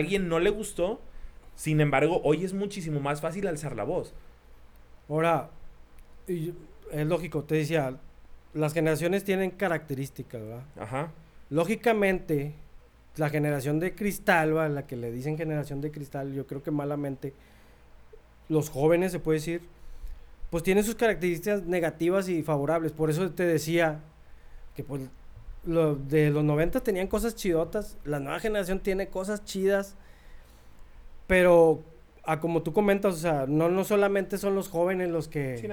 alguien no le gustó. Sin embargo, hoy es muchísimo más fácil alzar la voz. Ahora, es lógico, te decía, las generaciones tienen características, ¿verdad? Ajá. Lógicamente, la generación de cristal, ¿va? la que le dicen generación de cristal, yo creo que malamente, los jóvenes, se puede decir, pues tienen sus características negativas y favorables. Por eso te decía que pues lo, de los 90 tenían cosas chidotas, la nueva generación tiene cosas chidas, pero a como tú comentas, o sea, no, no solamente son los jóvenes los que,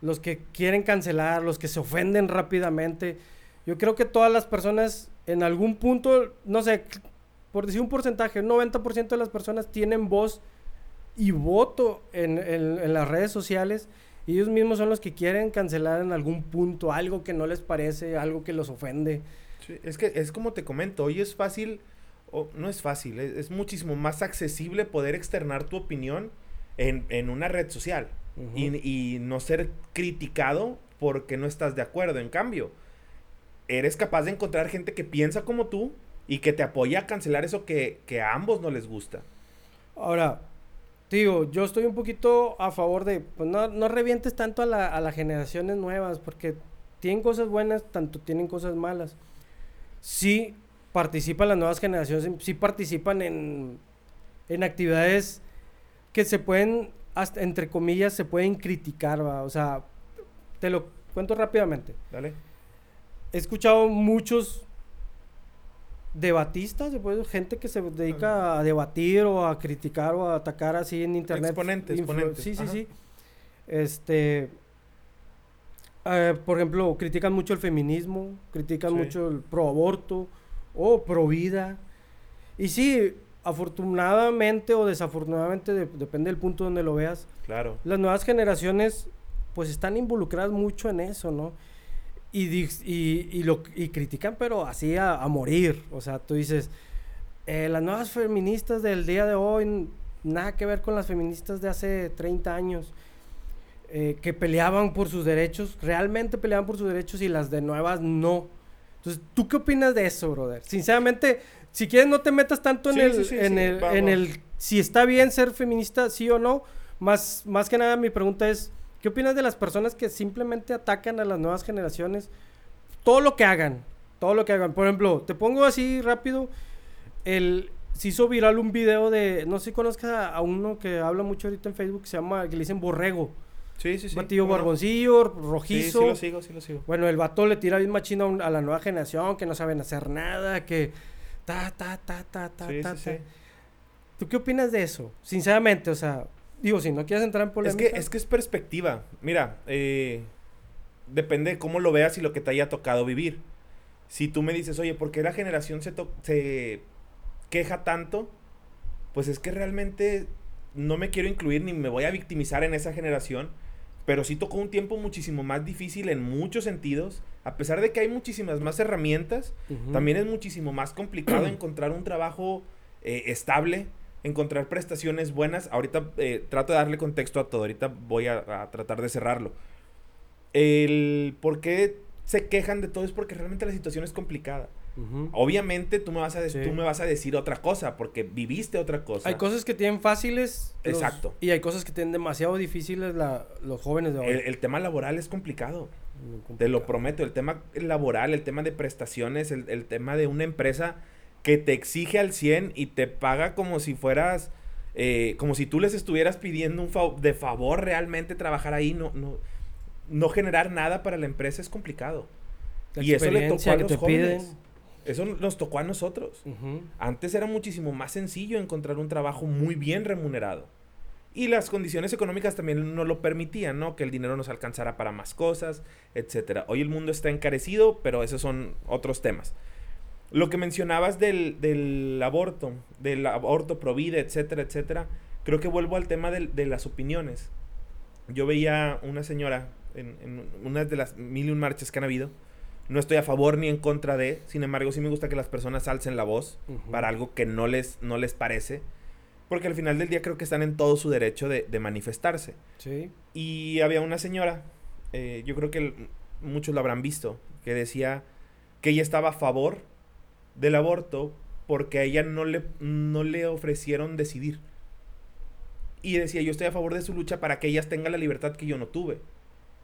los que quieren cancelar, los que se ofenden rápidamente. Yo creo que todas las personas en algún punto, no sé, por decir un porcentaje, un 90% de las personas tienen voz y voto en, en, las redes sociales. Ellos mismos son los que quieren cancelar en algún punto algo que no les parece, algo que los ofende. es que es como te comento, hoy es fácil, o no es fácil, es, muchísimo más accesible poder externar tu opinión en, en una red social y, y, no ser criticado porque no estás de acuerdo. En cambio, eres capaz de encontrar gente que piensa como tú y que te apoya a cancelar eso que, a ambos no les gusta. Ahora, digo, yo estoy un poquito a favor de, pues no, no revientes tanto a, la, a las generaciones nuevas, porque tienen cosas buenas, tanto tienen cosas malas. Sí participan las nuevas generaciones, sí participan en, en actividades que se pueden, hasta, entre comillas, se pueden criticar, ¿va? O sea, te lo cuento rápidamente. Dale he escuchado muchos debatistas, gente que se dedica a debatir o a criticar o a atacar así en internet. Exponentes, exponentes. Sí, sí, sí. Este, eh, por ejemplo, critican mucho el feminismo, critican mucho el pro aborto o pro vida. Y sí, afortunadamente o desafortunadamente, depende del punto donde lo veas. Claro. Las nuevas generaciones, pues están involucradas mucho en eso, ¿no? Y, y, y, lo, y critican, pero así a, morir. O sea, tú dices, eh, las nuevas feministas del día de hoy, nada que ver con las feministas de hace 30 años, eh, que peleaban por sus derechos, realmente peleaban por sus derechos y las de nuevas no. Entonces, ¿tú qué opinas de eso, brother? Sinceramente, si quieres no te metas tanto en, el, en, el, en el si está bien ser feminista, sí o no. Más, más que nada mi pregunta es, ¿Qué opinas de las personas que simplemente atacan a las nuevas generaciones? Todo lo que hagan, todo lo que hagan. Por ejemplo, te pongo así rápido, el, se hizo viral un video de, no sé si conozcas a, uno que habla mucho ahorita en Facebook, se llama, que le dicen Borrego. Sí, sí, sí. Batillo barboncillo, rojizo. Sí, sí lo sigo, sí lo sigo. Bueno, el vato le tira bien machino a, la nueva generación, que no saben hacer nada, que ta, ta, ta, ta, ta, ta, ta. ¿Tú qué opinas de eso? Sinceramente, o sea, Digo, si no quieres entrar en polémica. Es que es, que es perspectiva. Mira, eh, depende de cómo lo veas y lo que te haya tocado vivir. Si tú me dices, oye, ¿por qué la generación se, se queja tanto? Pues es que realmente no me quiero incluir ni me voy a victimizar en esa generación. Pero sí tocó un tiempo muchísimo más difícil en muchos sentidos. A pesar de que hay muchísimas más herramientas, también es muchísimo más complicado encontrar un trabajo eh, estable encontrar prestaciones buenas. Ahorita eh, trato de darle contexto a todo. Ahorita voy a, tratar de cerrarlo. El por qué se quejan de todo es porque realmente la situación es complicada. Obviamente tú me, vas a tú me vas a decir otra cosa porque viviste otra cosa. Hay cosas que tienen fáciles. Exacto. y hay cosas que tienen demasiado difíciles los jóvenes de hoy. El, tema laboral es complicado. Te lo prometo. El tema laboral, el tema de prestaciones, el, el tema de una empresa que te exige al 100 y te paga como si fueras, eh, como si tú les estuvieras pidiendo un de favor realmente trabajar ahí, no, no, no generar nada para la empresa es complicado. y eso le tocó a los jóvenes. Eso nos tocó a nosotros. Antes era muchísimo más sencillo encontrar un trabajo muy bien remunerado. Y las condiciones económicas también no lo permitían, ¿no? Que el dinero nos alcanzara para más cosas, etcétera. Hoy el mundo está encarecido, pero esos son otros temas. Lo que mencionabas del, del aborto, del aborto pro vida, etcétera, etcétera, creo que vuelvo al tema de, las opiniones. Yo veía una señora en, en, una de las mil y un marchas que han habido. No estoy a favor ni en contra de, sin embargo, sí me gusta que las personas alcen la voz para algo que no les, no les parece. Porque al final del día creo que están en todo su derecho de, de manifestarse. Sí. Y había una señora, eh, yo creo que muchos lo habrán visto, que decía que ella estaba a favor del aborto porque a ella no le, no le ofrecieron decidir. Y decía, yo estoy a favor de su lucha para que ellas tengan la libertad que yo no tuve.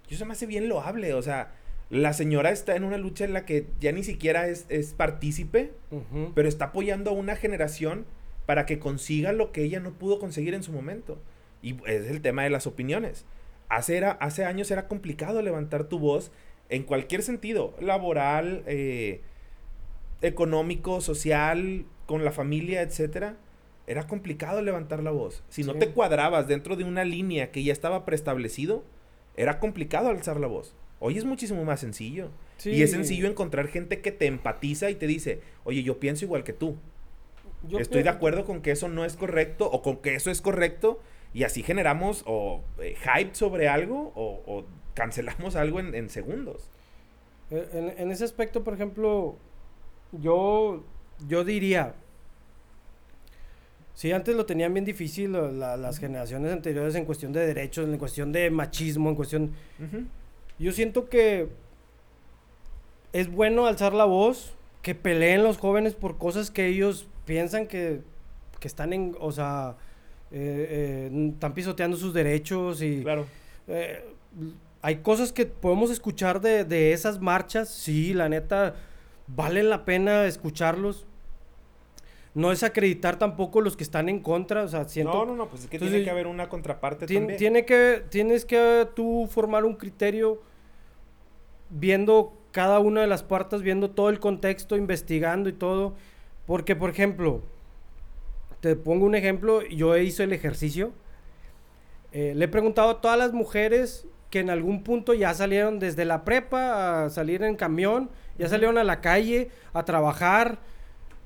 Y eso me hace bien loable, o sea, la señora está en una lucha en la que ya ni siquiera es, partícipe, pero está apoyando a una generación para que consiga lo que ella no pudo conseguir en su momento. Y es el tema de las opiniones. Hace, hace años era complicado levantar tu voz en cualquier sentido, laboral, eh, económico, social, con la familia, etcétera. Era complicado levantar la voz. Si no te cuadrabas dentro de una línea que ya estaba preestablecido, era complicado alzar la voz. Hoy es muchísimo más sencillo. Y es sencillo encontrar gente que te empatiza y te dice, oye, yo pienso igual que tú. Estoy de acuerdo con que eso no es correcto o con que eso es correcto. Y así generamos o eh, hype sobre algo o, cancelamos algo en, segundos. Eh, en, ese aspecto, por ejemplo, yo, yo diría, si antes lo tenían bien difícil las generaciones anteriores en cuestión de derechos, en cuestión de machismo, en cuestión... Yo siento que es bueno alzar la voz, que peleen los jóvenes por cosas que ellos piensan que, están en, o sea, eh, eh, están pisoteando sus derechos y... Claro. Eh, hay cosas que podemos escuchar de, de, esas marchas, sí, la neta, vale la pena escucharlos. No es acreditar tampoco los que están en contra, o sea, siento... No, no, no, pues es que tiene que haber una contraparte también. Tiene que, tienes que tú formar un criterio viendo cada una de las partes, viendo todo el contexto, investigando y todo. Porque, por ejemplo, te pongo un ejemplo, yo hice el ejercicio. Eh, le he preguntado a todas las mujeres que en algún punto ya salieron desde la prepa a salir en camión, ya salieron a la calle a trabajar.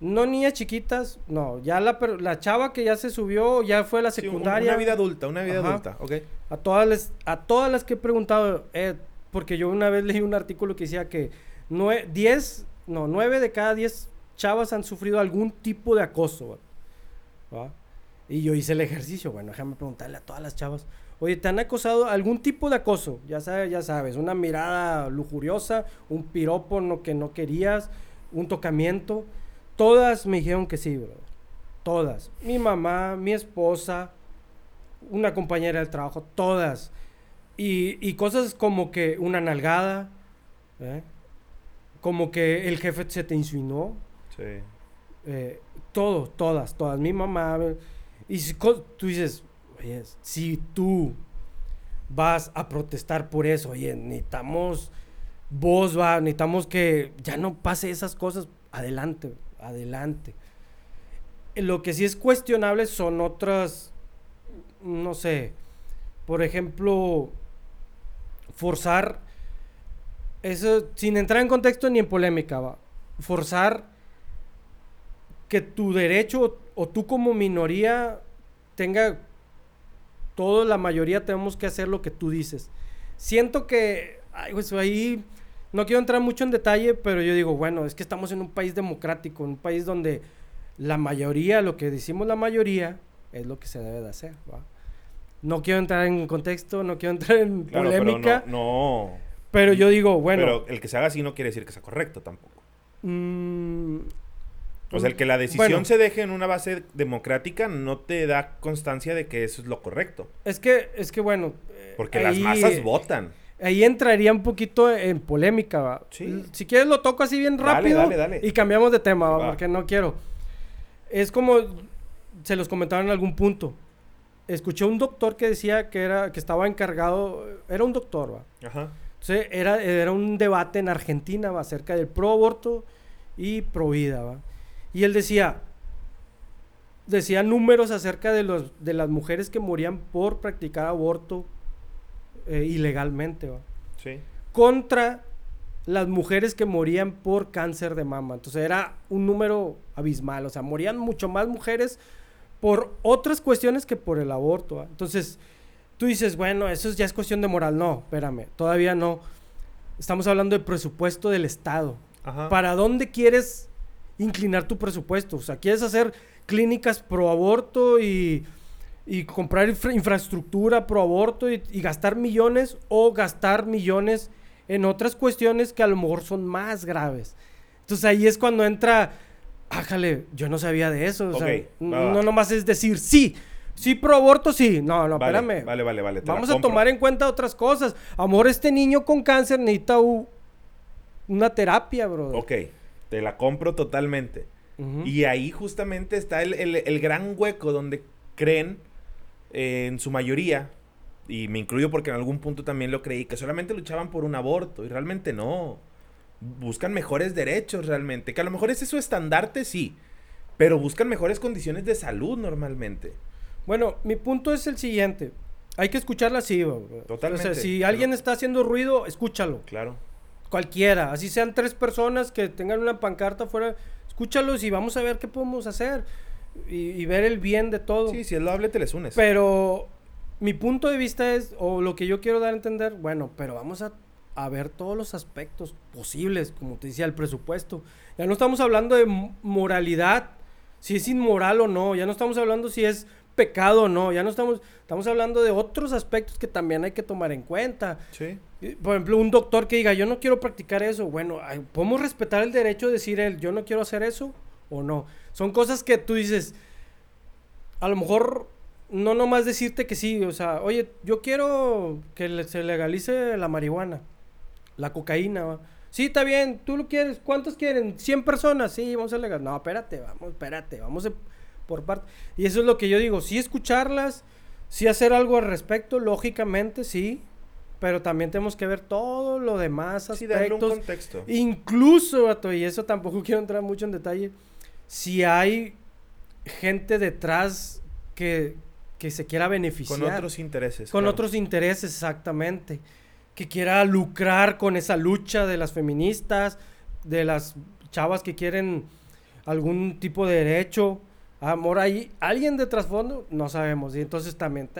No niñas chiquitas, no, ya la, la chava que ya se subió, ya fue a la secundaria. una vida adulta, una vida adulta, ok. A todas, las, a todas las que he preguntado, eh, porque yo una vez leí un artículo que decía que 10, no, 9 de cada 10 chavas han sufrido algún tipo de acoso. Y yo hice el ejercicio, bueno, déjame preguntarle a todas las chavas, oye, ¿te han acosado algún tipo de acoso? Ya sabes, ya sabes, una mirada lujuriosa, un piropo no, que no querías, un tocamiento. Todas me dijeron que sí, bro. Todas. Mi mamá, mi esposa, una compañera del trabajo, todas. Y, cosas como que una nalgada, ¿eh? como que el jefe se te insinuó. Sí. Eh, todo, todas, todas. Mi mamá. Y si, tú dices, si tú vas a protestar por eso, oye, necesitamos vos, va, necesitamos que ya no pase esas cosas. Adelante, adelante. Lo que sí es cuestionable son otras, no sé, por ejemplo, forzar, eso sin entrar en contexto ni en polémica, va, forzar que tu derecho o, tú como minoría tenga todo, la mayoría tenemos que hacer lo que tú dices. Siento que, ay, pues ahí no quiero entrar mucho en detalle, pero yo digo, bueno, es que estamos en un país democrático, en un país donde la mayoría, lo que decimos la mayoría, es lo que se debe de hacer, ¿va? No quiero entrar en contexto, no quiero entrar en polémica. Pero no, Pero yo digo, bueno. Pero el que se haga así no quiere decir que sea correcto tampoco. Mm, o sea, el que la decisión se deje en una base democrática no te da constancia de que eso es lo correcto. Es que, es que bueno. Porque las masas votan. Ahí entraría un poquito en polémica, Sí. Si quieres lo toco así bien rápido. Dale, dale, dale. Y cambiamos de tema, porque no quiero. Es como se los comentaron en algún punto escuché un doctor que decía que era que estaba encargado, era un doctor, ¿va? Ajá. Entonces, era, era un debate en Argentina ¿va? acerca del pro aborto y pro vida, ¿va? Y él decía decía números acerca de los de las mujeres que morían por practicar aborto eh, ilegalmente, ¿va? Sí. Contra las mujeres que morían por cáncer de mama. Entonces era un número abismal, o sea, morían mucho más mujeres por otras cuestiones que por el aborto. Entonces, tú dices, bueno, eso ya es cuestión de moral. No, espérame, todavía no. Estamos hablando del presupuesto del Estado. ¿Para dónde quieres inclinar tu presupuesto? O sea, ¿quieres hacer clínicas pro aborto y, comprar infraestructura pro aborto y, y gastar millones o gastar millones en otras cuestiones que a lo mejor son más graves? Entonces ahí es cuando entra ájale, yo no sabía de eso. O sea, no nomás es decir sí. Sí, pro aborto, sí. No, no, espérame. Vale, vale, vale. Vamos a tomar en cuenta otras cosas. Amor, este niño con cáncer necesita una terapia, bro. Ok, te la compro totalmente. Y ahí justamente está el, gran hueco donde creen, eh, en su mayoría, y me incluyo porque en algún punto también lo creí, que solamente luchaban por un aborto. Y realmente no buscan mejores derechos realmente. Que a lo mejor ese es su estandarte, sí. Pero buscan mejores condiciones de salud normalmente. Bueno, mi punto es el siguiente. Hay que escucharla así, Totalmente. O sea, si alguien está haciendo ruido, escúchalo. Claro. Cualquiera. Así sean tres personas que tengan una pancarta afuera, escúchalos y vamos a ver qué podemos hacer. Y, ver el bien de todo. Sí, si es hable, te les unes. Pero mi punto de vista es, o lo que yo quiero dar a entender, bueno, pero vamos a a ver todos los aspectos posibles, como te decía, el presupuesto. Ya no estamos hablando de moralidad, si es inmoral o no, ya no estamos hablando si es pecado no, ya no estamos, estamos hablando de otros aspectos que también hay que tomar en cuenta. Sí. Por ejemplo, un doctor que diga, yo no quiero practicar eso, bueno, podemos respetar el derecho de decir él, yo no quiero hacer eso o no. Son cosas que tú dices, a lo mejor no nomás decirte que sí, o sea, oye, yo quiero que se legalice la marihuana la cocaína. Sí, está bien, tú lo quieres, ¿cuántos quieren? ¿100 personas? Sí, vamos a legal. No, espérate, vamos, espérate, vamos por parte. Y eso es lo que yo digo, sí escucharlas, sí hacer algo al respecto, lógicamente, sí, pero también tenemos que ver todo lo demás aspectos. Sí, un contexto. Incluso, y eso tampoco quiero entrar mucho en detalle, si hay gente detrás que, que se quiera beneficiar. Con otros intereses. Con otros intereses, exactamente que quiera lucrar con esa lucha de las feministas, de las chavas que quieren algún tipo de derecho. Amor, hay alguien de trasfondo, no sabemos. Y entonces también,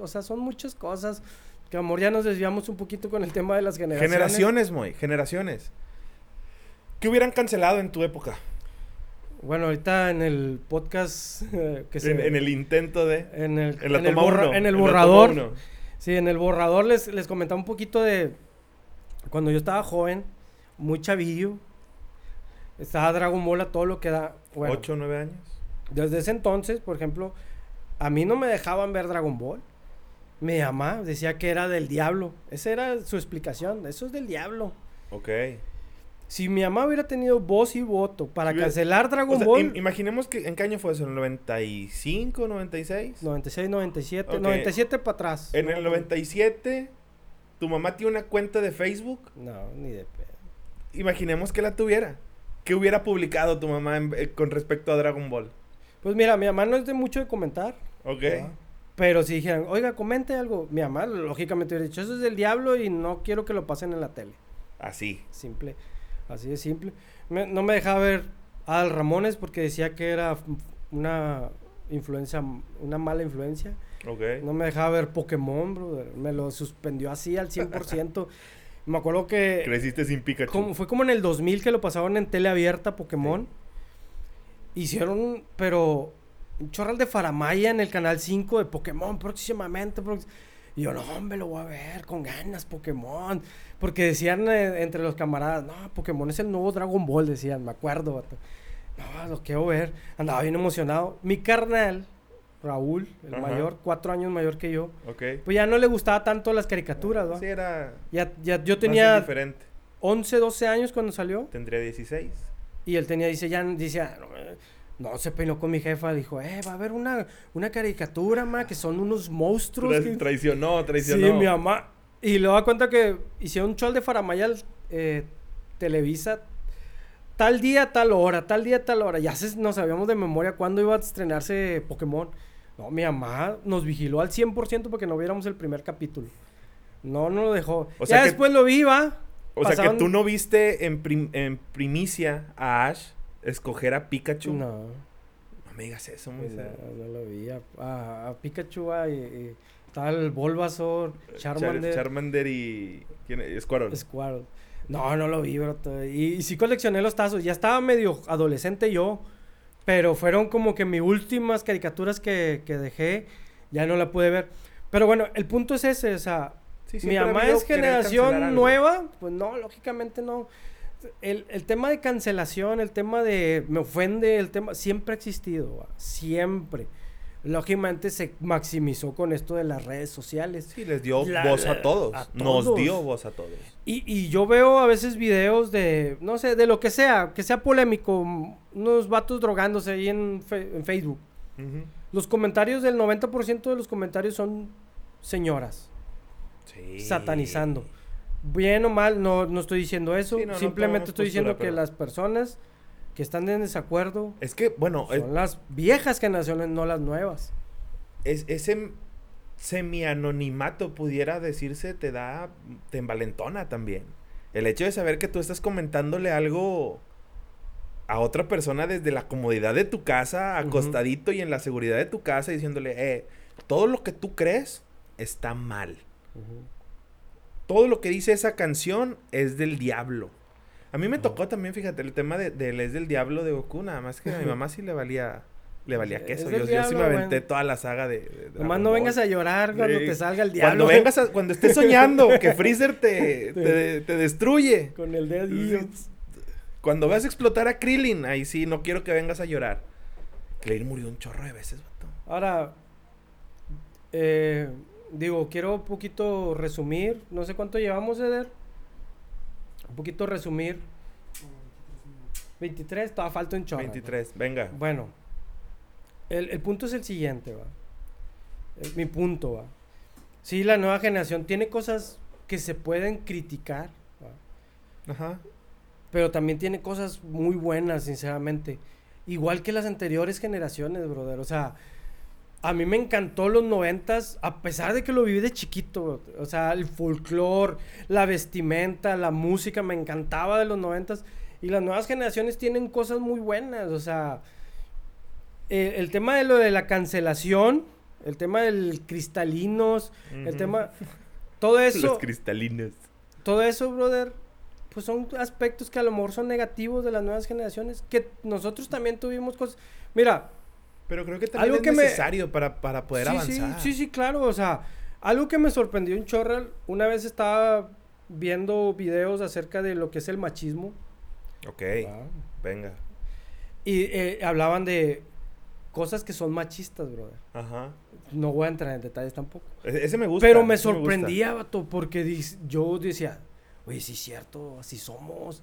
o sea, son muchas cosas que, amor, ya nos desviamos un poquito con el tema de las generaciones. Generaciones, Moy, generaciones. ¿Qué hubieran cancelado en tu época? Bueno, ahorita en el podcast eh, que se, en, el intento de... En el, en el, en el borrador Sí, en el borrador les, les comentaba un poquito de cuando yo estaba joven, muy chavillo. Estaba Dragon Ball a todo lo que da. Bueno, ¿Ocho nueve años? Desde ese entonces, por ejemplo, a mí no me dejaban ver Dragon Ball. Mi mamá decía que era del diablo. Esa era su explicación. Eso es del diablo. Ok. Si mi mamá hubiera tenido voz y voto para cancelar Dragon Ball. imaginemos que en qué año fue eso, ¿en el 95, 96? 96, 97, 97 para atrás. En el 97, ¿tu mamá tiene una cuenta de Facebook? No, ni de pedo. Imaginemos que la tuviera. ¿Qué hubiera publicado tu mamá eh, con respecto a Dragon Ball? Pues mira, mi mamá no es de mucho de comentar. Ok. Pero si dijeran, oiga, comente algo, mi mamá lógicamente hubiera dicho, eso es del diablo y no quiero que lo pasen en la tele. Así. Simple. Así de simple. no me dejaba ver Al Ramones porque decía que era una influencia, una mala influencia. No me dejaba ver Pokémon, brother. Me lo suspendió así al 100%. me acuerdo que... Creciste sin Pikachu. fue como en el 2000 que lo pasaban en tele abierta Pokémon. Hicieron, pero... Un chorral de faramaya en el canal 5 de Pokémon próximamente. Y yo, no, hombre, lo voy a ver con ganas, Pokémon. Porque decían eh, entre los camaradas, no, Pokémon es el nuevo Dragon Ball, decían, me acuerdo, No, lo quiero ver. Andaba bien emocionado. Mi carnal, Raúl, el mayor, cuatro años mayor que yo. Pues ya no le gustaba tanto las caricaturas, ¿no? Sí, era. Ya, ya yo tenía. Diferente. 11, 12 años cuando salió. Tendría 16. Y él tenía, dice, ya, dice, ah, no, se peinó con mi jefa, dijo, eh, va a haber una, una caricatura, ma, que son unos monstruos. Traicionó, traicionó. Sí, mi mamá. Y le da cuenta que hicieron un show de Faramayal eh, Televisa tal día, tal hora, tal día, tal hora. Ya no sabíamos de memoria cuándo iba a estrenarse Pokémon. No, mi mamá nos vigiló al 100% porque no viéramos el primer capítulo. No, no lo dejó. O ya después lo vi, va. O sea que tú no viste en, en primicia a Ash escoger a Pikachu. No. No me digas eso, no, no, lo vi. A, Pikachu y, tal Bulbasaur, Charmander. Charmander y. ¿Quién es? Squirtle. Squirtle. No, no lo vi, bro. Y, sí coleccioné los tazos. Ya estaba medio adolescente yo. Pero fueron como que mis últimas caricaturas que, que dejé. Ya no la pude ver. Pero bueno, el punto es ese. O sea, mi mamá es generación nueva. Pues no, lógicamente no el, el, tema de cancelación, el tema de me ofende, el tema siempre ha existido, siempre. Lógicamente se maximizó con esto de las redes sociales. Sí, les dio voz a todos. Nos dio voz a todos. Y, y, yo veo a veces videos de, no sé, de lo que sea, que sea polémico, unos vatos drogándose ahí en, en Facebook. Los comentarios del 90% de los comentarios son señoras. Sí. Satanizando. Bien o mal, no, no estoy diciendo eso. Simplemente estoy diciendo que las personas que están en desacuerdo. Es que, bueno. Son las viejas generaciones, no las nuevas. Es, ese semi-anonimato, pudiera decirse, te da. te envalentona también. El hecho de saber que tú estás comentándole algo a otra persona desde la comodidad de tu casa, acostadito y en la seguridad de tu casa, diciéndole, eh, todo lo que tú crees está mal. Todo lo que dice esa canción es del diablo. A mí me tocó también, fíjate, el tema de, de Es del Diablo de Goku, nada más que a mi mamá sí le valía le valía queso. Yo, sí me aventé toda la saga de. Nomás no vengas a llorar cuando te salga el diablo. Cuando vengas cuando estés soñando que Freezer te, te, destruye. Con el dedo. Cuando vas a explotar a Krillin, ahí sí, no quiero que vengas a llorar. Krillin murió un chorro de veces, vato. Ahora, eh, digo, quiero un poquito resumir. No sé cuánto llevamos, Eder un poquito resumir. 23, todavía falta un chorro. 23, venga. Bueno, el, punto es el siguiente, va. mi punto, va. Sí, la nueva generación tiene cosas que se pueden criticar, Ajá. Pero también tiene cosas muy buenas, sinceramente. Igual que las anteriores generaciones, brother. O sea, a mí me encantó los noventas, a pesar de que lo viví de chiquito. O sea, el folclore, la vestimenta, la música, me encantaba de los noventas. Y las nuevas generaciones tienen cosas muy buenas. O sea, eh, el tema de lo de la cancelación, el tema del cristalinos, el tema... Todo eso... Los cristalinos. Todo eso, brother, pues son aspectos que a lo mejor son negativos de las nuevas generaciones, que nosotros también tuvimos cosas... Mira, pero creo que también es necesario para, para, poder avanzar. Sí, sí, sí, claro. O sea, algo que me sorprendió un chorral, una vez estaba viendo videos acerca de lo que es el machismo. Ok, venga. Y eh, hablaban de cosas que son machistas, brother. Ajá. No voy a entrar en detalles tampoco. E-, ese me gusta. Pero me sorprendía, vato, porque yo decía, oye, sí es cierto, así somos.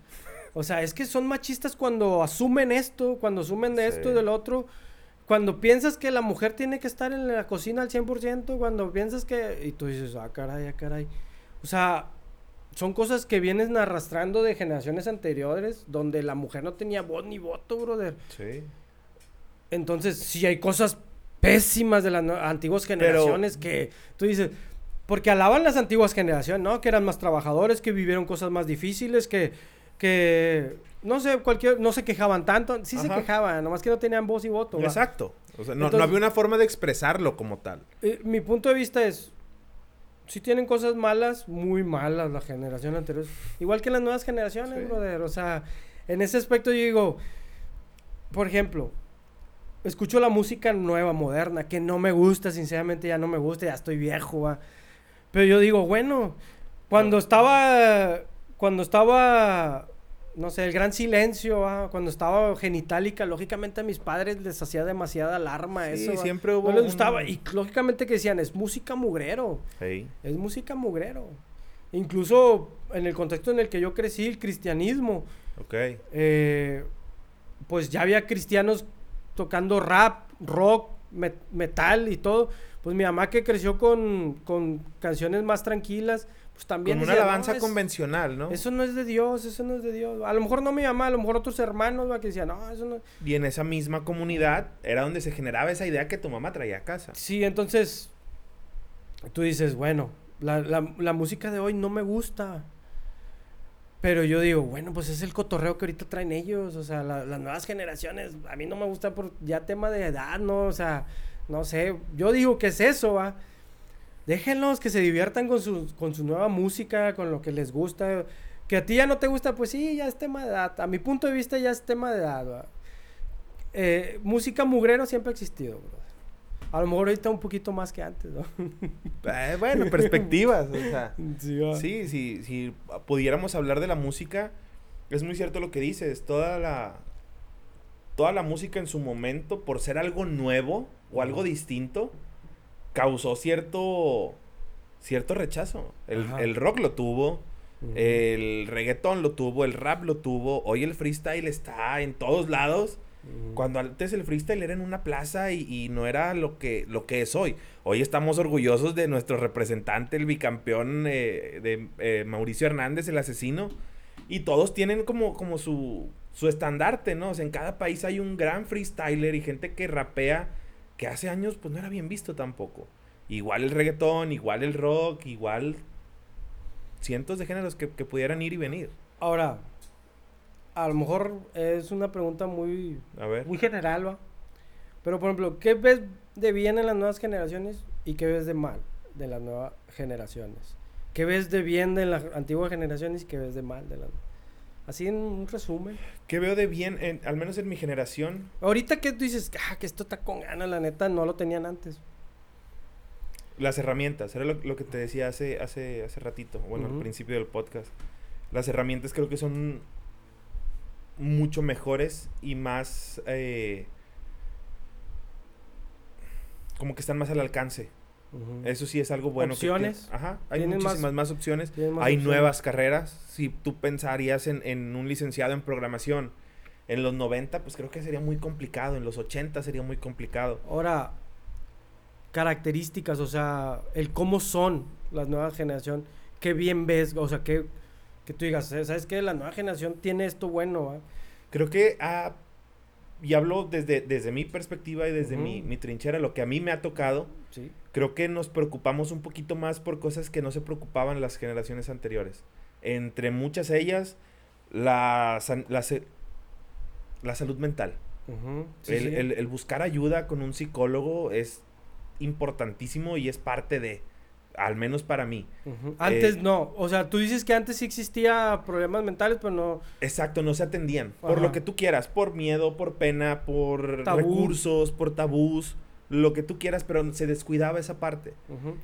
O sea, es que son machistas cuando asumen esto, cuando asumen de esto y del otro cuando piensas que la mujer tiene que estar en la cocina al 100%, cuando piensas que... Y tú dices, ah, caray, ah, caray. O sea, son cosas que vienes arrastrando de generaciones anteriores, donde la mujer no tenía voz ni voto, brother. Sí. Entonces, sí hay cosas pésimas de las antiguas generaciones que tú dices, porque alaban las antiguas generaciones, ¿no? Que eran más trabajadores, que vivieron cosas más difíciles, que, que no sé, cualquier, no se quejaban tanto, sí se quejaban, nomás que no tenían voz y voto. Exacto. O sea, no, había una forma de expresarlo como tal. Eh, mi punto de vista es, si tienen cosas malas, muy malas la generación anterior. Igual que las nuevas generaciones, brother. O sea, en ese aspecto yo digo, por ejemplo, escucho la música nueva, moderna, que no me gusta, sinceramente ya no me gusta, ya estoy viejo, ¿va? Pero yo digo, bueno, cuando estaba, cuando estaba no sé, el gran silencio, ah, cuando estaba genitálica, lógicamente a mis padres les hacía demasiada alarma sí, eso. siempre hubo. No les gustaba. Y lógicamente que decían, es música mugrero. Es música mugrero. Incluso en el contexto en el que yo crecí, el cristianismo. Ok. Eh, pues ya había cristianos tocando rap, rock, metal y todo. Pues mi mamá que creció con, con canciones más tranquilas pues también... Como una alabanza convencional, ¿no? Eso no es de Dios, eso no es de Dios. A lo mejor no mi mamá, a lo mejor otros hermanos, ¿va? que decían, no, eso no... Y en esa misma comunidad era donde se generaba esa idea que tu mamá traía a casa. Sí, entonces tú dices, bueno, la, la, música de hoy no me gusta. Pero yo digo, bueno, pues es el cotorreo que ahorita traen ellos, o sea, las nuevas generaciones, a mí no me gusta por ya tema de edad, ¿no? O sea, no sé, yo digo que es eso, ¿va? Déjenlos que se diviertan con su, con su nueva música, con lo que les gusta. Que a ti ya no te gusta, pues sí, ya es tema de edad. A mi punto de vista ya es tema de edad. Eh, música mugrero siempre ha existido, bro. A lo mejor ahorita un poquito más que antes, ¿no? Eh, bueno, perspectivas, o sea. Sí, sí, si pudiéramos hablar de la música, Es muy cierto lo que dices. Toda la. Toda la música en su momento, por ser algo nuevo o algo distinto, causó cierto. cierto rechazo. El, rock lo tuvo. El reggaetón lo tuvo, el rap lo tuvo, hoy el freestyle está en todos lados. Cuando antes el freestyle era en una plaza y, no era lo que, lo que es hoy. Hoy estamos orgullosos de nuestro representante, el bicampeón eh, de eh, Mauricio Hernández, el asesino. Y todos tienen como, como su, su estandarte, ¿no? O sea, en cada país hay un gran freestyler y gente que rapea que hace años pues no era bien visto tampoco. Igual el reggaetón, igual el rock, igual cientos de géneros que, que pudieran ir y venir. Ahora, a lo mejor es una pregunta muy, muy general, ¿va? Pero, por ejemplo, ¿qué ves de bien en las nuevas generaciones y qué ves de mal de las nuevas generaciones? ¿Qué ves de bien de las antiguas generaciones y qué ves de mal de las Así en un resumen. ¿Qué veo de bien, en, al menos en mi generación? Ahorita que tú dices, ah, que esto está con ganas, la neta, no lo tenían antes. Las herramientas, era lo, que te decía hace, hace, hace ratito, bueno, al principio del podcast. Las herramientas creo que son mucho mejores y más... Eh, como que están más al alcance. Eso sí es algo bueno. Opciones. ajá, hay muchísimas más, opciones. hay nuevas carreras. Si tú pensarías en, un licenciado en programación en los 90, pues creo que sería muy complicado. En los 80 sería muy complicado. Ahora, características, o sea, el cómo son las nuevas generación, qué bien ves, o sea, que, que tú digas, ¿sabes qué? La nueva generación tiene esto bueno, Creo que ha, y hablo desde, desde mi perspectiva y desde mi, mi, trinchera, lo que a mí me ha tocado, sí. creo que nos preocupamos un poquito más por cosas que no se preocupaban las generaciones anteriores. Entre muchas ellas, la, la, la salud mental. el, el buscar ayuda con un psicólogo es importantísimo y es parte de, al menos para mí. Antes eh, no, o sea, tú dices que antes sí existía problemas mentales, pero no... Exacto, no se atendían, por lo que tú quieras, por miedo, por pena, por recursos, por tabús, lo que tú quieras, pero se descuidaba esa parte.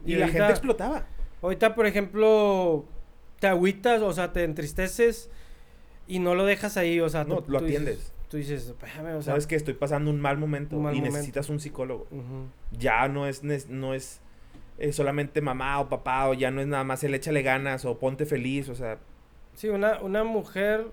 Y, la gente explotaba. Ahorita, por ejemplo, te agüitas, o sea, te entristeces y no lo dejas ahí, o sea... No, lo atiendes. tú dices, o sea, sabes que estoy pasando un mal momento y necesitas un psicólogo. Ya no es, no es eh, solamente mamá o papá o ya no es nada más el échale ganas o ponte feliz, o sea. Sí, una, una mujer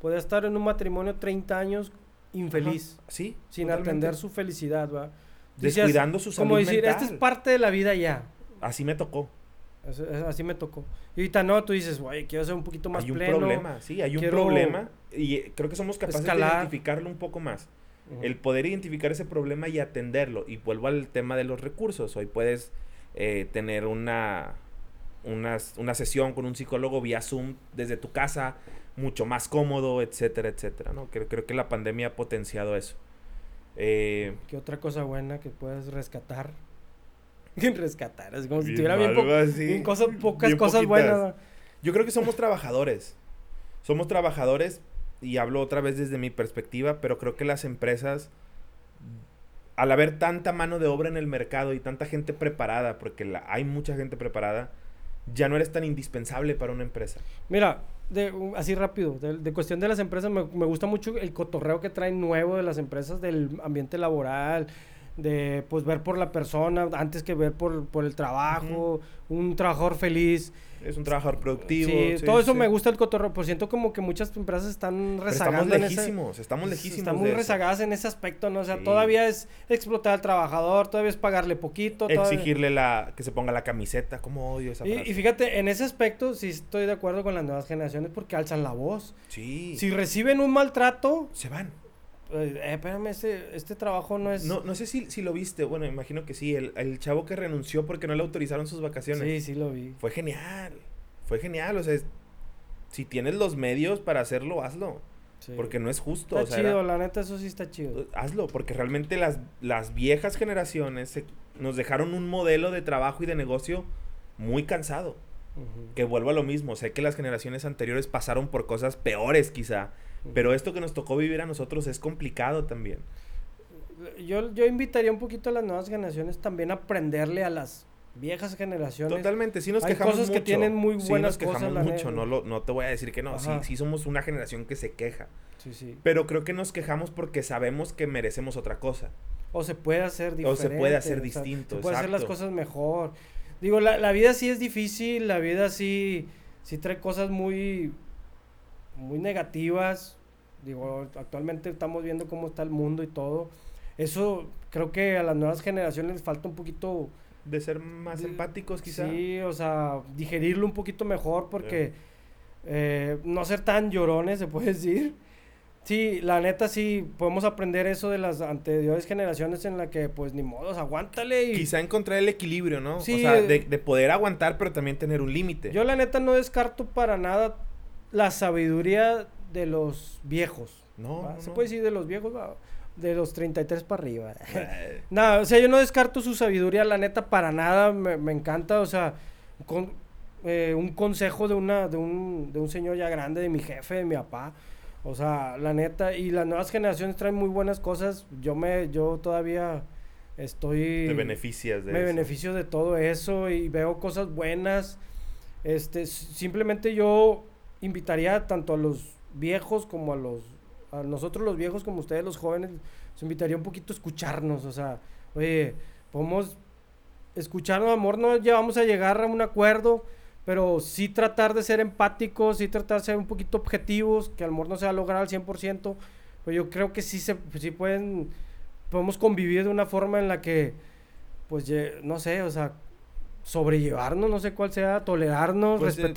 puede estar en un matrimonio 30 años infeliz. Sí. Sin atender su felicidad, ¿va? Descuidando su salud Como decir, esta es parte de la vida ya. Así me tocó. Así, me tocó. Y ahorita no, tú dices, güey, quiero ser un poquito más Hay un problema, sí, hay un problema. Y eh, creo que somos capaces de identificarlo un poco más. El poder identificar ese problema y atenderlo. Y vuelvo al tema de los recursos. Hoy puedes eh, tener una, una, sesión con un psicólogo vía Zoom desde tu casa, mucho más cómodo, etcétera, etcétera. ¿no? Creo, creo que la pandemia ha potenciado eso. Eh, ¿Qué otra cosa buena que puedes rescatar? rescatar, es como si tuviera bien, pocas cosas buenas. Yo creo que somos trabajadores. Somos trabajadores y hablo otra vez desde mi perspectiva, pero creo que las empresas al haber tanta mano de obra en el mercado y tanta gente preparada, porque hay mucha gente preparada, ya no eres tan indispensable para una empresa. Mira, de, así rápido, de, cuestión de las empresas, me, me, gusta mucho el cotorreo que traen nuevo de las empresas, del ambiente laboral, de pues ver por la persona antes que ver por, por el trabajo, un trabajador feliz. Es un trabajador productivo. Sí, todo eso me gusta el cotorreo. Por siento como que muchas empresas están rezagando. estamos lejísimos, estamos lejísimos. Están muy rezagadas en ese aspecto, ¿no? O sea, todavía es explotar al trabajador, todavía es pagarle poquito. Exigirle la, que se ponga la camiseta, como odio esa y, y, fíjate, en ese aspecto sí estoy de acuerdo con las nuevas generaciones porque alzan la voz. Sí. Si reciben un maltrato... Se van eh, espérame, este, este trabajo no es... No, no sé si, si lo viste, bueno, imagino que sí, el, el, chavo que renunció porque no le autorizaron sus vacaciones. Sí, sí lo vi. Fue genial, fue genial, o sea, si tienes los medios para hacerlo, hazlo. Porque no es justo. Está chido, la neta, eso sí está chido. Hazlo, porque realmente las, las viejas generaciones nos dejaron un modelo de trabajo y de negocio muy cansado. Que vuelvo a lo mismo, sé que las generaciones anteriores pasaron por cosas peores quizá, pero esto que nos tocó vivir a nosotros es complicado también. Yo, yo invitaría un poquito a las nuevas generaciones también a aprenderle a las viejas generaciones. Totalmente, sí nos quejamos cosas que tienen muy buenas sí nos quejamos mucho, no, lo, no te voy a decir que no, sí, sí somos una generación que se queja. Sí, sí. Pero creo que nos quejamos porque sabemos que merecemos otra cosa. O se puede hacer diferente. O se puede hacer distinto. se puede hacer las cosas mejor. Digo, la, la, vida sí es difícil, la vida sí, sí trae cosas muy, muy negativas. Digo, actualmente estamos viendo cómo está el mundo y todo. Eso creo que a las nuevas generaciones les falta un poquito de ser más empáticos quizá. Sí, o sea, digerirlo un poquito mejor porque eh, no ser tan llorones, se puede decir. Sí, la neta sí, podemos aprender eso de las anteriores generaciones en la que pues ni modo, aguántale y... Quizá encontrar el equilibrio, ¿no? Sí, o sea, de, de poder aguantar pero también tener un límite. Yo la neta no descarto para nada la sabiduría de los viejos. No, Se puede decir de los viejos, de los 33 para arriba. nada, o sea, yo no descarto su sabiduría, la neta, para nada, me, encanta, o sea, con, eh, un consejo de, una, de, un, de un señor ya grande, de mi jefe, de mi papá, o sea, la neta, y las nuevas generaciones traen muy buenas cosas, yo me, yo todavía estoy... Te beneficias de Me beneficio de todo eso y veo cosas buenas, este, simplemente yo invitaría tanto a los viejos como a los a nosotros los viejos como ustedes los jóvenes, invitaría un poquito a escucharnos, o sea, oye, podemos escucharnos, amor, no llevamos a llegar a un acuerdo, pero sí tratar de ser empáticos, sí tratar de ser un poquito objetivos, que al amor no se va a lograr al 100%, pues yo creo que sí se sí pueden podemos convivir de una forma en la que pues no sé, o sea, sobrellevarnos, no sé cuál sea, tolerarnos, pues, eh,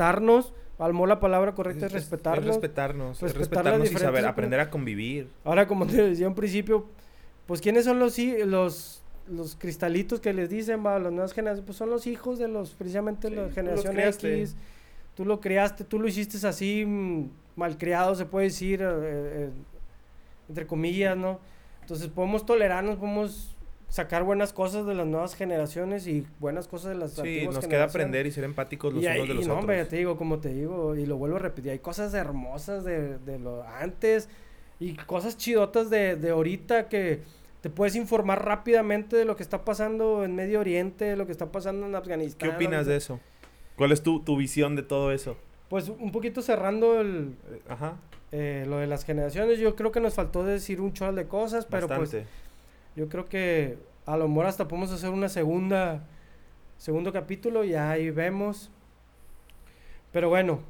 Almó la palabra correcta es, respetarnos. respetarnos. respetarnos y saber, aprender a convivir. Ahora, como te decía en principio, pues ¿quiénes son los, los, los cristalitos que les dicen, va, las nuevas generaciones? Pues son los hijos de los, precisamente las generaciones X. Tú lo creaste, tú lo hiciste así, mm, malcriado, se puede decir, eh, eh, entre comillas, ¿no? Entonces podemos tolerarnos, podemos sacar buenas cosas de las nuevas generaciones y buenas cosas de las sí, nos queda aprender y ser empáticos los unos de los y no, Hombre, te digo, como te digo, y lo vuelvo a repetir, hay cosas hermosas de, de lo antes y cosas chidotas de, de ahorita que te puedes informar rápidamente de lo que está pasando en Medio Oriente, de lo que está pasando en Afganistán. ¿Qué opinas de eso? ¿Cuál es tu, tu visión de todo eso? Pues un poquito cerrando el, Ajá. Eh, lo de las generaciones, yo creo que nos faltó decir un chorro de cosas, pero pues yo creo que a lo mejor hasta podemos hacer una segunda, segundo capítulo y ahí vemos. Pero bueno,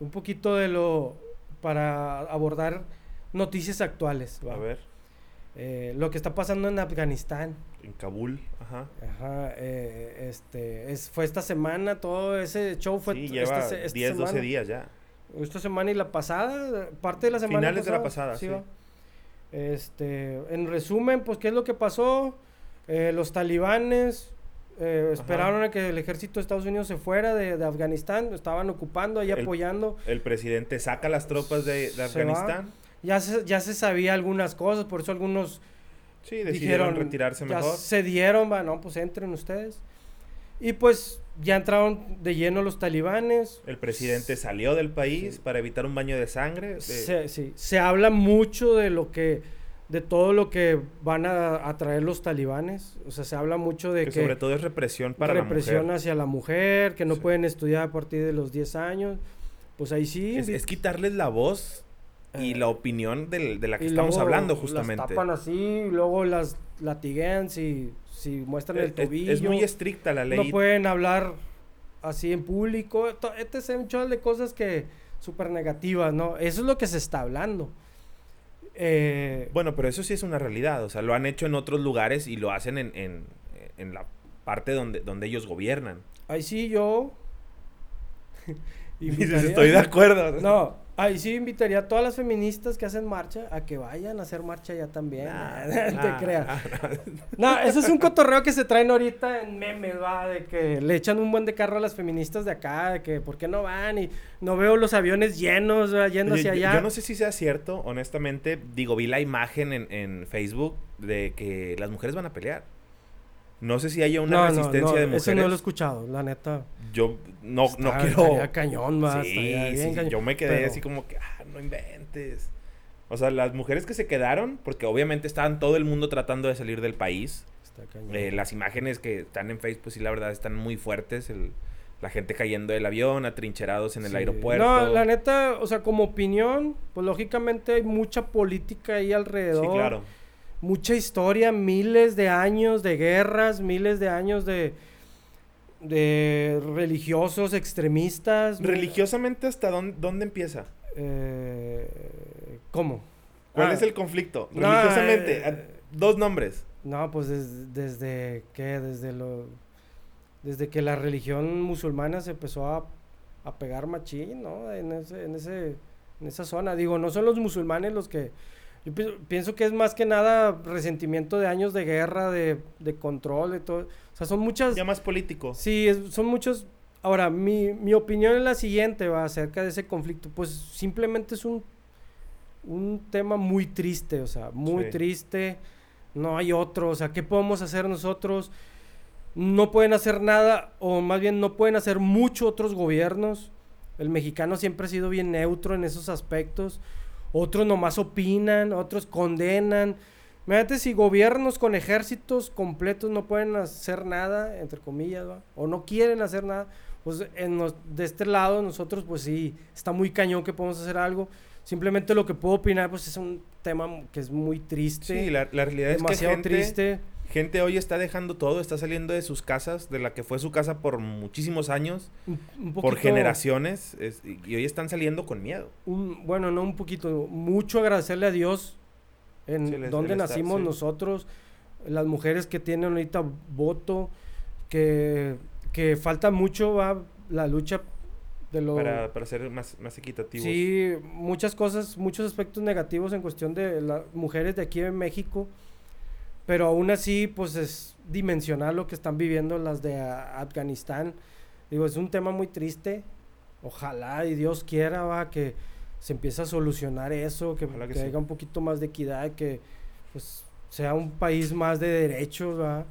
un poquito de lo para abordar noticias actuales. A ver. Eh, lo que está pasando en Afganistán. En Kabul, ajá. Ajá, eh, este, es, fue esta semana, todo ese show fue... Sí, lleva esta, 10, 12 días ya. Esta semana y la pasada, parte de la semana Finales de la pasada, sí. Este, en resumen, pues, ¿qué es lo que pasó? Eh, los talibanes eh, esperaron a que el ejército de Estados Unidos se fuera de, Afganistán, estaban ocupando ahí apoyando. El presidente saca las tropas de, Afganistán. Ya se, ya se sabía algunas cosas, por eso algunos sí, decidieron retirarse mejor. Ya se dieron, bueno, pues entren ustedes. Y pues ya entraron de lleno los talibanes. El presidente salió del país para evitar un baño de sangre. Se, sí, se habla mucho de lo que, de todo lo que van a, traer los talibanes. O sea, se habla mucho de que... sobre todo es represión para la mujer. Represión hacia la mujer, que no pueden estudiar a partir de los 10 años. Pues ahí sí. Es, quitarles la voz y eh, la opinión de la que estamos hablando justamente. Las tapan así, y luego las latiguean si si muestran el tobillo. Es, muy estricta la ley. No pueden hablar así en público. Este es un de cosas que súper negativas, ¿no? Eso es lo que se está hablando. Eh, bueno, pero eso sí es una realidad. O sea, lo han hecho en otros lugares y lo hacen en, en, en la parte donde, donde ellos gobiernan. Ahí sí, yo. y dices, estoy de acuerdo. No, Ahí sí invitaría a todas las feministas que hacen marcha a que vayan a hacer marcha ya también. No te creas. no, eso es un cotorreo que se traen ahorita en memes, va, de que le echan un buen de carro a las feministas de acá, de que por qué no van y no veo los aviones llenos, yendo hacia allá. Yo no sé si sea cierto, honestamente, digo, vi la imagen en, en Facebook de que las mujeres van a pelear. No sé si haya una resistencia de mujeres. Eso no lo he escuchado, la neta. Yo no, no quiero. cañón, más. Sí, sí, Yo me quedé así como que, ah, no inventes. O sea, las mujeres que se quedaron, porque obviamente estaban todo el mundo tratando de salir del país. Eh, las imágenes que están en Facebook, sí, la verdad, están muy fuertes. la gente cayendo del avión, atrincherados en el aeropuerto. No, la neta, o sea, como opinión, pues lógicamente hay mucha política ahí alrededor. Sí, claro. Mucha historia, miles de años de guerras, miles de años de, de religiosos extremistas. ¿Religiosamente hasta dónde, dónde empieza? Eh, ¿Cómo? ¿Cuál ah. es el conflicto? Religiosamente, eh, dos nombres. No, pues desde qué, desde lo desde que la religión musulmana se empezó a, pegar machín, ¿no? En ese, en ese, en esa zona. Digo, no son los musulmanes los que yo pienso que es más que nada resentimiento de años de guerra, de, de control, de todo. O sea, son muchas... Ya más político. Sí, son muchos... Ahora, mi, mi opinión es la siguiente, va, acerca de ese conflicto. Pues simplemente es un, un tema muy triste, o sea, muy triste no hay otro, o sea, ¿qué podemos hacer nosotros? No pueden hacer nada, o más bien no pueden hacer mucho otros gobiernos. El mexicano siempre ha sido bien neutro en esos aspectos. Otros nomás opinan, otros condenan. Imagínate si gobiernos con ejércitos completos no pueden hacer nada, entre comillas, o no quieren hacer nada. Pues en de este lado nosotros, pues sí, está muy cañón que podemos hacer algo. Simplemente lo que puedo opinar, pues es un tema que es muy triste. Sí, la, realidad es que gente, triste. gente hoy está dejando todo, está saliendo de sus casas, de la que fue su casa por muchísimos años, por generaciones, y hoy están saliendo con miedo. bueno, no un poquito, mucho agradecerle a Dios en donde nacimos nosotros, las mujeres que tienen ahorita voto, que, que falta mucho va la lucha para, para ser más, más equitativos. Sí, muchas cosas, muchos aspectos negativos en cuestión de las mujeres de aquí en México, pero aún así, pues es dimensional lo que están viviendo las de Afganistán. Digo, es un tema muy triste. Ojalá y Dios quiera va, que se empiece a solucionar eso, que, que, haya un poquito más de equidad, que pues sea un país más de derechos, va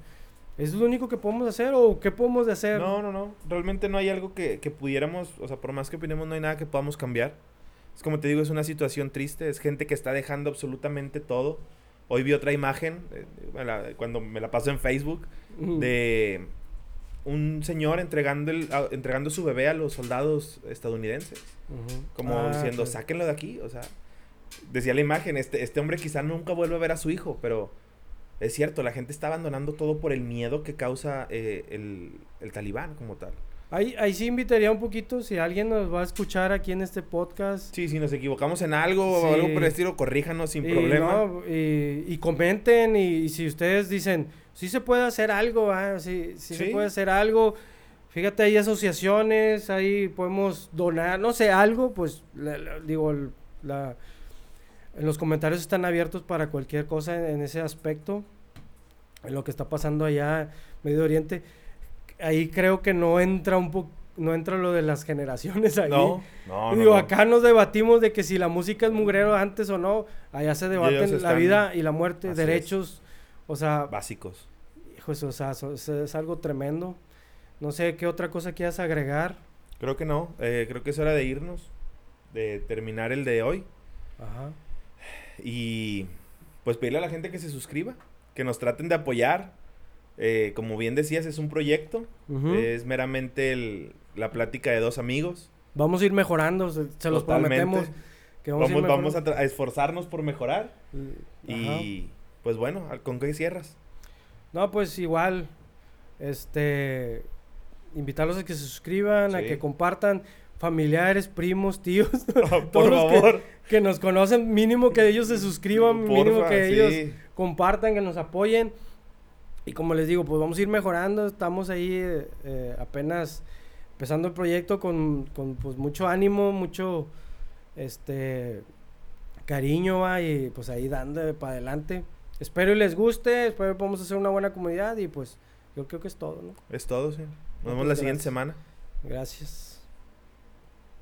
¿Es lo único que podemos hacer o qué podemos hacer? No, no, no. Realmente no hay algo que, que pudiéramos, o sea, por más que opinemos, no hay nada que podamos cambiar. Es como te digo, es una situación triste. Es gente que está dejando absolutamente todo. Hoy vi otra imagen, eh, cuando me la paso en Facebook, de un señor entregando, el, entregando su bebé a los soldados estadounidenses. Como ah, diciendo, sáquenlo de aquí. O sea, decía la imagen, este, este hombre quizá nunca vuelve a ver a su hijo, pero es cierto, la gente está abandonando todo por el miedo que causa eh, el, talibán como tal. Ahí, ahí sí invitaría un poquito, si alguien nos va a escuchar aquí en este podcast. Sí, si nos equivocamos en algo o algo por el estilo, corríjanos sin problema. y, comenten y, si ustedes dicen, sí se puede hacer algo, ah, sí, se puede hacer algo. Fíjate, hay asociaciones, ahí podemos donar, no sé, algo, pues digo, la, en los comentarios están abiertos para cualquier cosa en, ese aspecto. En lo que está pasando allá en Medio Oriente. Ahí creo que no entra un poco no entra lo de las generaciones ahí. No, no, Digo, acá nos debatimos de que si la música es mugrero antes o no. Allá se debaten la vida y la muerte, derechos, o sea... Básicos. Hijo, o sea, es, algo tremendo. No sé, ¿qué otra cosa quieras agregar? Creo que no. Eh, creo que es hora de irnos. De terminar el de hoy. Ajá. Y pues pedirle a la gente que se suscriba, que nos traten de apoyar. Eh, como bien decías, es un proyecto. Es meramente la plática de dos amigos. Vamos a ir mejorando, se, los prometemos. Que vamos, a, esforzarnos por mejorar. Y pues bueno, ¿con qué cierras? No, pues igual, este, invitarlos a que se suscriban, a que compartan familiares, primos, tíos, por favor. Que, nos conocen, mínimo que ellos se suscriban, mínimo que ellos compartan, que nos apoyen. Y como les digo, pues vamos a ir mejorando, estamos ahí eh, eh, apenas empezando el proyecto con, con, pues mucho ánimo, mucho este cariño va y pues ahí dando para adelante. Espero y les guste, espero que podamos hacer una buena comunidad y pues yo creo que es todo, ¿no? Es todo, sí. Nos vemos la siguiente semana. Gracias.